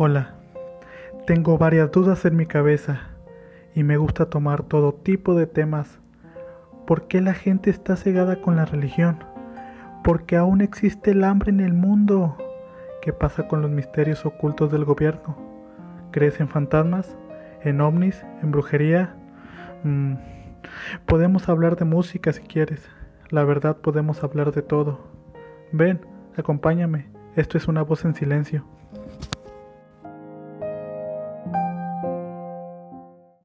Hola, tengo varias dudas en mi cabeza y me gusta tomar todo tipo de temas. ¿Por qué la gente está cegada con la religión? ¿Por qué aún existe el hambre en el mundo? ¿Qué pasa con los misterios ocultos del gobierno? ¿Crees en fantasmas? ¿En ovnis? ¿En brujería? Mm, podemos hablar de música si quieres. La verdad podemos hablar de todo. Ven, acompáñame. Esto es una voz en silencio.